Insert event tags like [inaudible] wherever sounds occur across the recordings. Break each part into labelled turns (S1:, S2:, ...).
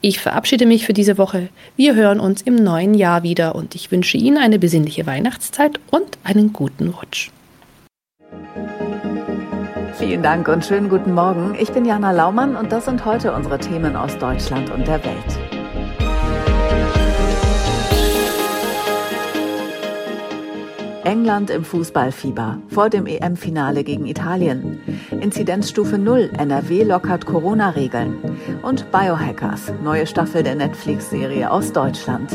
S1: Ich verabschiede mich für diese Woche. Wir hören uns im neuen Jahr wieder und ich wünsche Ihnen eine besinnliche Weihnachtszeit und einen guten Rutsch.
S2: Vielen Dank und schönen guten Morgen. Ich bin Jana Laumann und das sind heute unsere Themen aus Deutschland und der Welt. England im Fußballfieber vor dem EM-Finale gegen Italien. Inzidenzstufe 0, NRW lockert Corona-Regeln. Und Biohackers, neue Staffel der Netflix-Serie aus Deutschland.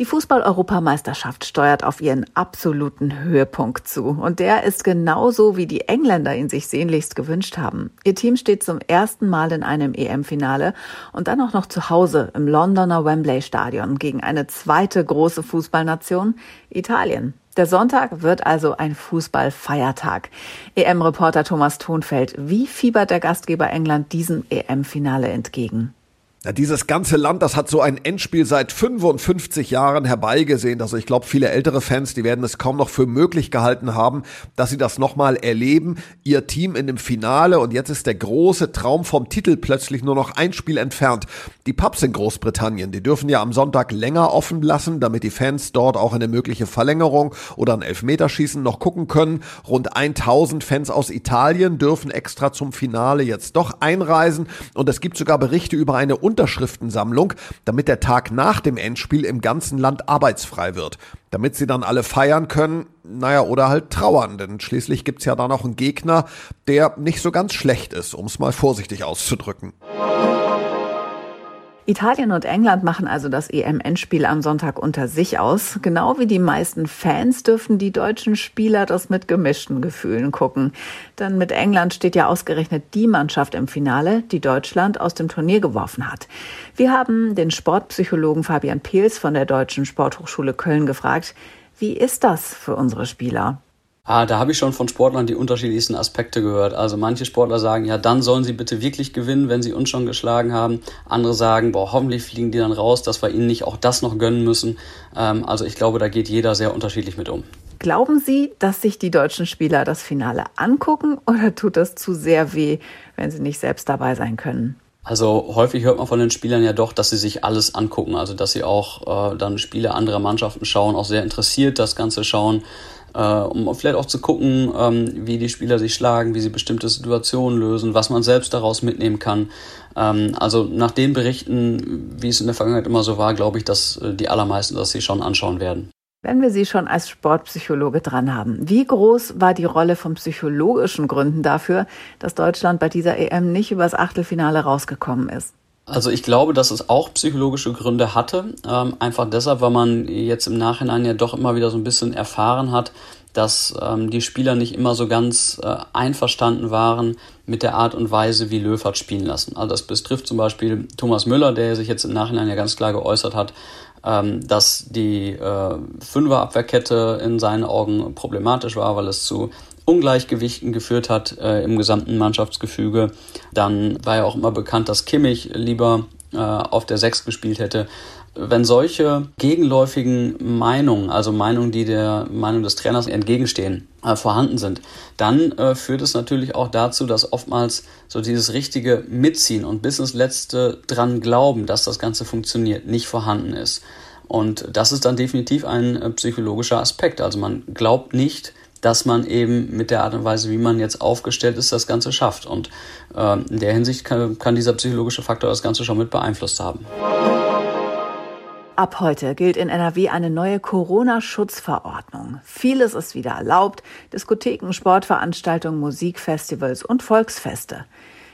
S2: Die Fußball-Europameisterschaft steuert auf ihren absoluten Höhepunkt zu. Und der ist genauso, wie die Engländer ihn sich sehnlichst gewünscht haben. Ihr Team steht zum ersten Mal in einem EM-Finale und dann auch noch zu Hause im Londoner Wembley Stadion gegen eine zweite große Fußballnation, Italien. Der Sonntag wird also ein Fußballfeiertag. EM-Reporter Thomas Thonfeld, wie fiebert der Gastgeber England diesem EM-Finale entgegen?
S3: Ja, dieses ganze Land, das hat so ein Endspiel seit 55 Jahren herbeigesehen. Also ich glaube, viele ältere Fans, die werden es kaum noch für möglich gehalten haben, dass sie das nochmal erleben. Ihr Team in dem Finale und jetzt ist der große Traum vom Titel plötzlich nur noch ein Spiel entfernt. Die Pubs in Großbritannien, die dürfen ja am Sonntag länger offen lassen, damit die Fans dort auch eine mögliche Verlängerung oder ein Elfmeterschießen noch gucken können. Rund 1000 Fans aus Italien dürfen extra zum Finale jetzt doch einreisen und es gibt sogar Berichte über eine Unterschriftensammlung, damit der Tag nach dem Endspiel im ganzen Land arbeitsfrei wird. Damit sie dann alle feiern können, naja, oder halt trauern, denn schließlich gibt's ja da noch einen Gegner, der nicht so ganz schlecht ist, um es mal vorsichtig auszudrücken.
S2: Italien und England machen also das EM-Endspiel am Sonntag unter sich aus. Genau wie die meisten Fans dürfen die deutschen Spieler das mit gemischten Gefühlen gucken. Denn mit England steht ja ausgerechnet die Mannschaft im Finale, die Deutschland aus dem Turnier geworfen hat. Wir haben den Sportpsychologen Fabian Peels von der Deutschen Sporthochschule Köln gefragt, wie ist das für unsere Spieler?
S4: Ah, da habe ich schon von Sportlern die unterschiedlichsten Aspekte gehört. Also manche Sportler sagen, ja, dann sollen sie bitte wirklich gewinnen, wenn sie uns schon geschlagen haben. Andere sagen, boah, hoffentlich fliegen die dann raus, dass wir ihnen nicht auch das noch gönnen müssen. Ähm, also ich glaube, da geht jeder sehr unterschiedlich mit um.
S2: Glauben Sie, dass sich die deutschen Spieler das Finale angucken oder tut das zu sehr weh, wenn sie nicht selbst dabei sein können?
S4: Also häufig hört man von den Spielern ja doch, dass sie sich alles angucken, also dass sie auch äh, dann Spiele anderer Mannschaften schauen, auch sehr interessiert das Ganze schauen äh, um vielleicht auch zu gucken, ähm, wie die Spieler sich schlagen, wie sie bestimmte Situationen lösen, was man selbst daraus mitnehmen kann. Ähm, also nach den Berichten, wie es in der Vergangenheit immer so war, glaube ich, dass äh, die allermeisten das sich schon anschauen werden.
S2: Wenn wir Sie schon als Sportpsychologe dran haben, wie groß war die Rolle von psychologischen Gründen dafür, dass Deutschland bei dieser EM nicht übers Achtelfinale rausgekommen ist?
S4: Also ich glaube, dass es auch psychologische Gründe hatte. Ähm, einfach deshalb, weil man jetzt im Nachhinein ja doch immer wieder so ein bisschen erfahren hat, dass ähm, die Spieler nicht immer so ganz äh, einverstanden waren mit der Art und Weise, wie Löw hat spielen lassen. Also das betrifft zum Beispiel Thomas Müller, der sich jetzt im Nachhinein ja ganz klar geäußert hat, ähm, dass die äh, Fünferabwehrkette in seinen Augen problematisch war, weil es zu Ungleichgewichten geführt hat äh, im gesamten Mannschaftsgefüge. Dann war ja auch immer bekannt, dass Kimmich lieber äh, auf der Sechs gespielt hätte. Wenn solche gegenläufigen Meinungen, also Meinungen, die der Meinung des Trainers entgegenstehen, äh, vorhanden sind, dann äh, führt es natürlich auch dazu, dass oftmals so dieses richtige Mitziehen und bis ins Letzte dran glauben, dass das Ganze funktioniert, nicht vorhanden ist. Und das ist dann definitiv ein äh, psychologischer Aspekt. Also man glaubt nicht, dass man eben mit der Art und Weise, wie man jetzt aufgestellt ist, das Ganze schafft. Und äh, in der Hinsicht kann, kann dieser psychologische Faktor das Ganze schon mit beeinflusst haben.
S2: Ab heute gilt in NRW eine neue Corona-Schutzverordnung. Vieles ist wieder erlaubt. Diskotheken, Sportveranstaltungen, Musikfestivals und Volksfeste.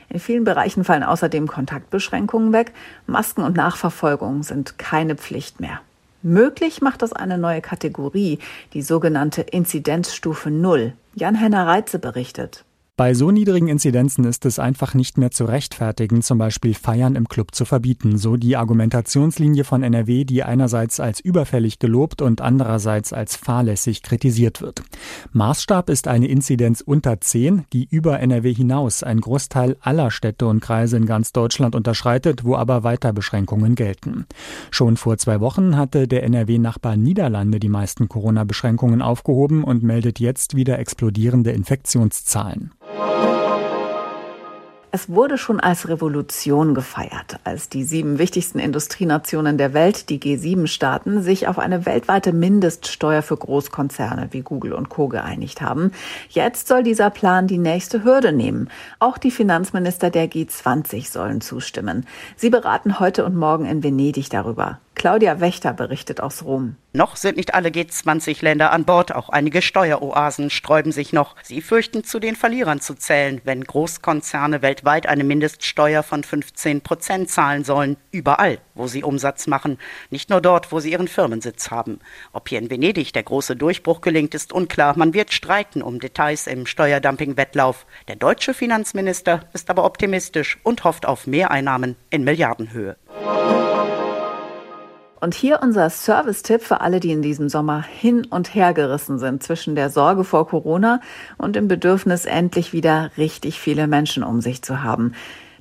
S2: In vielen Bereichen fallen außerdem Kontaktbeschränkungen weg. Masken und Nachverfolgung sind keine Pflicht mehr. Möglich macht das eine neue Kategorie, die sogenannte Inzidenzstufe Null. Jan-Henner Reitze berichtet.
S5: Bei so niedrigen Inzidenzen ist es einfach nicht mehr zu rechtfertigen, zum Beispiel Feiern im Club zu verbieten, so die Argumentationslinie von NRW, die einerseits als überfällig gelobt und andererseits als fahrlässig kritisiert wird. Maßstab ist eine Inzidenz unter 10, die über NRW hinaus ein Großteil aller Städte und Kreise in ganz Deutschland unterschreitet, wo aber weiter Beschränkungen gelten. Schon vor zwei Wochen hatte der NRW-Nachbar Niederlande die meisten Corona-Beschränkungen aufgehoben und meldet jetzt wieder explodierende Infektionszahlen.
S2: Es wurde schon als Revolution gefeiert, als die sieben wichtigsten Industrienationen der Welt, die G7-Staaten, sich auf eine weltweite Mindeststeuer für Großkonzerne wie Google und Co. geeinigt haben. Jetzt soll dieser Plan die nächste Hürde nehmen. Auch die Finanzminister der G20 sollen zustimmen. Sie beraten heute und morgen in Venedig darüber. Claudia Wächter berichtet aus Rom.
S6: Noch sind nicht alle G20-Länder an Bord, auch einige Steueroasen sträuben sich noch. Sie fürchten, zu den Verlierern zu zählen, wenn Großkonzerne weltweit eine Mindeststeuer von 15 Prozent zahlen sollen, überall, wo sie Umsatz machen, nicht nur dort, wo sie ihren Firmensitz haben. Ob hier in Venedig der große Durchbruch gelingt, ist unklar. Man wird streiten um Details im Steuerdumping-Wettlauf. Der deutsche Finanzminister ist aber optimistisch und hofft auf Mehreinnahmen in Milliardenhöhe.
S2: Und hier unser Service-Tipp für alle, die in diesem Sommer hin und her gerissen sind zwischen der Sorge vor Corona und dem Bedürfnis, endlich wieder richtig viele Menschen um sich zu haben.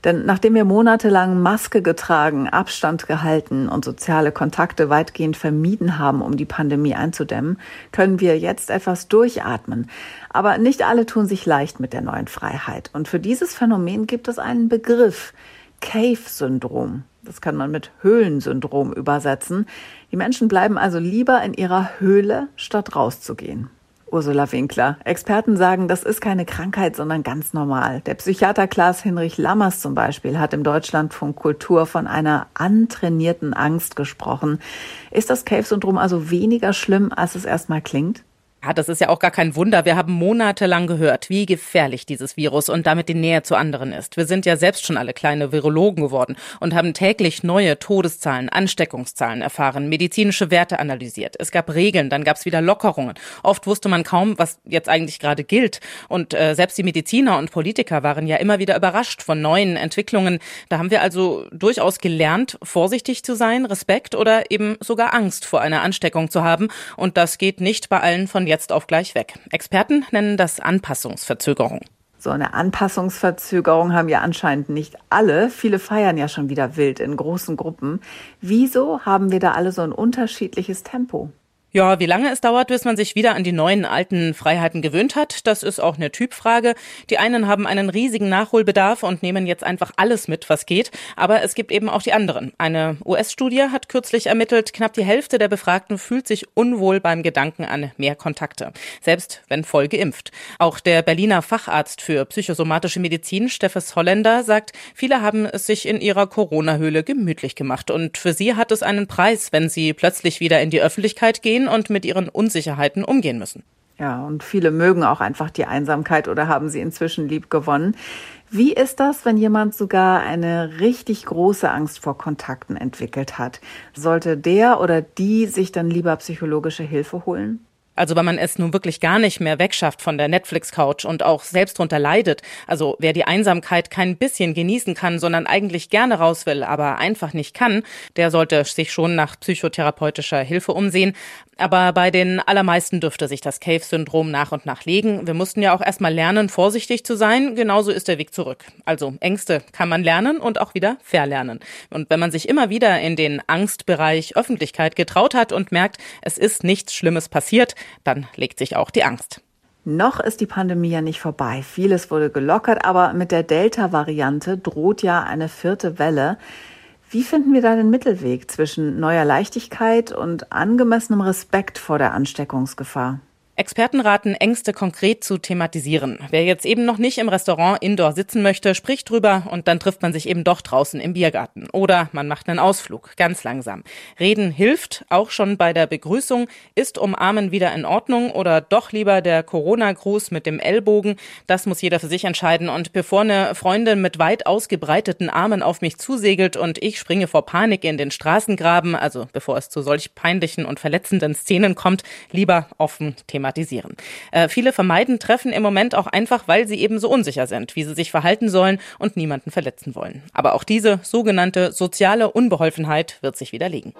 S2: Denn nachdem wir monatelang Maske getragen, Abstand gehalten und soziale Kontakte weitgehend vermieden haben, um die Pandemie einzudämmen, können wir jetzt etwas durchatmen. Aber nicht alle tun sich leicht mit der neuen Freiheit. Und für dieses Phänomen gibt es einen Begriff. Cave-Syndrom. Das kann man mit Höhlensyndrom übersetzen. Die Menschen bleiben also lieber in ihrer Höhle, statt rauszugehen. Ursula Winkler. Experten sagen, das ist keine Krankheit, sondern ganz normal. Der Psychiater Klaas Hinrich Lammers zum Beispiel hat im Deutschlandfunk Kultur von einer antrainierten Angst gesprochen. Ist das Cave-Syndrom also weniger schlimm, als es erstmal klingt?
S7: Ja, das ist ja auch gar kein Wunder. Wir haben monatelang gehört, wie gefährlich dieses Virus und damit die Nähe zu anderen ist. Wir sind ja selbst schon alle kleine Virologen geworden und haben täglich neue Todeszahlen, Ansteckungszahlen erfahren, medizinische Werte analysiert. Es gab Regeln, dann gab es wieder Lockerungen. Oft wusste man kaum, was jetzt eigentlich gerade gilt. Und äh, selbst die Mediziner und Politiker waren ja immer wieder überrascht von neuen Entwicklungen. Da haben wir also durchaus gelernt, vorsichtig zu sein, Respekt oder eben sogar Angst vor einer Ansteckung zu haben. Und das geht nicht bei allen von jetzt auf gleich weg. Experten nennen das Anpassungsverzögerung.
S2: So eine Anpassungsverzögerung haben ja anscheinend nicht alle. Viele feiern ja schon wieder wild in großen Gruppen. Wieso haben wir da alle so ein unterschiedliches Tempo?
S7: Ja, wie lange es dauert, bis man sich wieder an die neuen alten Freiheiten gewöhnt hat, das ist auch eine Typfrage. Die einen haben einen riesigen Nachholbedarf und nehmen jetzt einfach alles mit, was geht. Aber es gibt eben auch die anderen. Eine US-Studie hat kürzlich ermittelt, knapp die Hälfte der Befragten fühlt sich unwohl beim Gedanken an mehr Kontakte, selbst wenn voll geimpft. Auch der Berliner Facharzt für psychosomatische Medizin, Steffes Holländer, sagt, viele haben es sich in ihrer Corona-Höhle gemütlich gemacht. Und für sie hat es einen Preis, wenn sie plötzlich wieder in die Öffentlichkeit gehen und mit ihren Unsicherheiten umgehen müssen.
S2: Ja, und viele mögen auch einfach die Einsamkeit oder haben sie inzwischen lieb gewonnen. Wie ist das, wenn jemand sogar eine richtig große Angst vor Kontakten entwickelt hat? Sollte der oder die sich dann lieber psychologische Hilfe holen?
S7: Also wenn man es nun wirklich gar nicht mehr wegschafft von der Netflix-Couch und auch selbst drunter leidet, also wer die Einsamkeit kein bisschen genießen kann, sondern eigentlich gerne raus will, aber einfach nicht kann, der sollte sich schon nach psychotherapeutischer Hilfe umsehen. Aber bei den allermeisten dürfte sich das Cave-Syndrom nach und nach legen. Wir mussten ja auch erstmal lernen, vorsichtig zu sein. Genauso ist der Weg zurück. Also Ängste kann man lernen und auch wieder verlernen. Und wenn man sich immer wieder in den Angstbereich Öffentlichkeit getraut hat und merkt, es ist nichts Schlimmes passiert, dann legt sich auch die Angst.
S2: Noch ist die Pandemie ja nicht vorbei. Vieles wurde gelockert, aber mit der Delta-Variante droht ja eine vierte Welle. Wie finden wir da den Mittelweg zwischen neuer Leichtigkeit und angemessenem Respekt vor der Ansteckungsgefahr?
S7: Experten raten, Ängste konkret zu thematisieren. Wer jetzt eben noch nicht im Restaurant indoor sitzen möchte, spricht drüber und dann trifft man sich eben doch draußen im Biergarten. Oder man macht einen Ausflug, ganz langsam. Reden hilft, auch schon bei der Begrüßung. Ist Umarmen wieder in Ordnung oder doch lieber der Corona-Gruß mit dem Ellbogen? Das muss jeder für sich entscheiden. Und bevor eine Freundin mit weit ausgebreiteten Armen auf mich zusegelt und ich springe vor Panik in den Straßengraben, also bevor es zu solch peinlichen und verletzenden Szenen kommt, lieber offen thematisieren thematisieren. Äh, viele vermeiden Treffen im Moment auch einfach, weil sie eben so unsicher sind, wie sie sich verhalten sollen und niemanden verletzen wollen. Aber auch diese sogenannte soziale Unbeholfenheit wird sich widerlegen.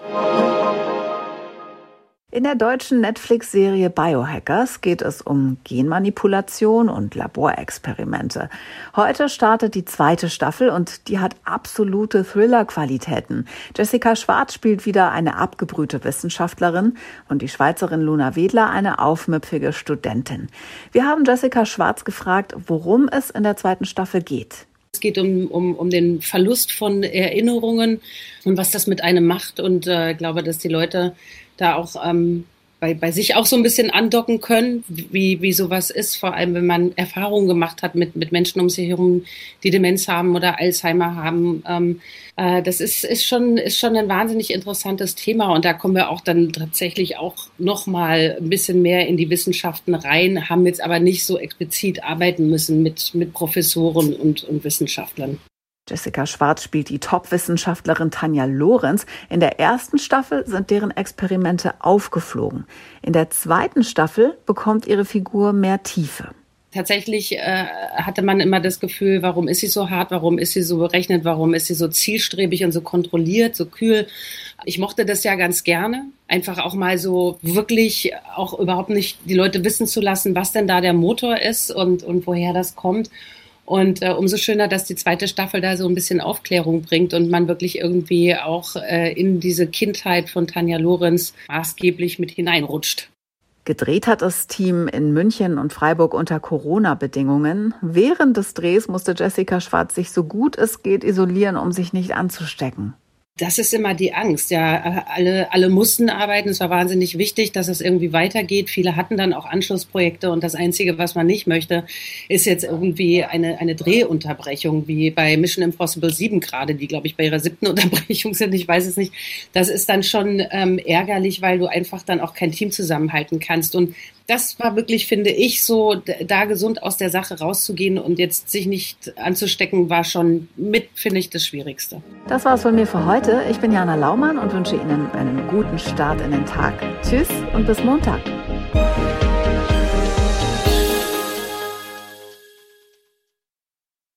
S2: In der deutschen Netflix-Serie Biohackers geht es um Genmanipulation und Laborexperimente. Heute startet die zweite Staffel und die hat absolute Thriller-Qualitäten. Jessica Schwarz spielt wieder eine abgebrühte Wissenschaftlerin und die Schweizerin Luna Wedler eine aufmüpfige Studentin. Wir haben Jessica Schwarz gefragt, worum es in der zweiten Staffel geht.
S8: Es geht um, um, um den Verlust von Erinnerungen und was das mit einem macht. Und äh, ich glaube, dass die Leute da auch ähm, bei, bei sich auch so ein bisschen andocken können, wie, wie sowas ist, vor allem wenn man Erfahrungen gemacht hat mit, mit Menschen um sich herum, die Demenz haben oder Alzheimer haben. Ähm, äh, das ist, ist, schon, ist schon ein wahnsinnig interessantes Thema und da kommen wir auch dann tatsächlich auch nochmal ein bisschen mehr in die Wissenschaften rein, haben jetzt aber nicht so explizit arbeiten müssen mit, mit Professoren und, und Wissenschaftlern.
S2: Jessica Schwarz spielt die Top-Wissenschaftlerin Tanja Lorenz. In der ersten Staffel sind deren Experimente aufgeflogen. In der zweiten Staffel bekommt ihre Figur mehr Tiefe.
S8: Tatsächlich äh, hatte man immer das Gefühl, warum ist sie so hart, warum ist sie so berechnet, warum ist sie so zielstrebig und so kontrolliert, so kühl. Ich mochte das ja ganz gerne, einfach auch mal so wirklich auch überhaupt nicht die Leute wissen zu lassen, was denn da der Motor ist und, und woher das kommt. Und äh, umso schöner, dass die zweite Staffel da so ein bisschen Aufklärung bringt und man wirklich irgendwie auch äh, in diese Kindheit von Tanja Lorenz maßgeblich mit hineinrutscht.
S2: Gedreht hat das Team in München und Freiburg unter Corona-Bedingungen. Während des Drehs musste Jessica Schwarz sich so gut es geht isolieren, um sich nicht anzustecken.
S8: Das ist immer die Angst. Ja, alle, alle mussten arbeiten. Es war wahnsinnig wichtig, dass es irgendwie weitergeht. Viele hatten dann auch Anschlussprojekte und das Einzige, was man nicht möchte, ist jetzt irgendwie eine, eine Drehunterbrechung, wie bei Mission Impossible 7 gerade, die, glaube ich, bei ihrer siebten [laughs] Unterbrechung sind. Ich weiß es nicht. Das ist dann schon ähm, ärgerlich, weil du einfach dann auch kein Team zusammenhalten kannst. Und das war wirklich, finde ich, so, da gesund aus der Sache rauszugehen und jetzt sich nicht anzustecken, war schon mit, finde ich, das Schwierigste.
S2: Das war's von mir für heute. Ich bin Jana Laumann und wünsche Ihnen einen guten Start in den Tag. Tschüss und bis Montag.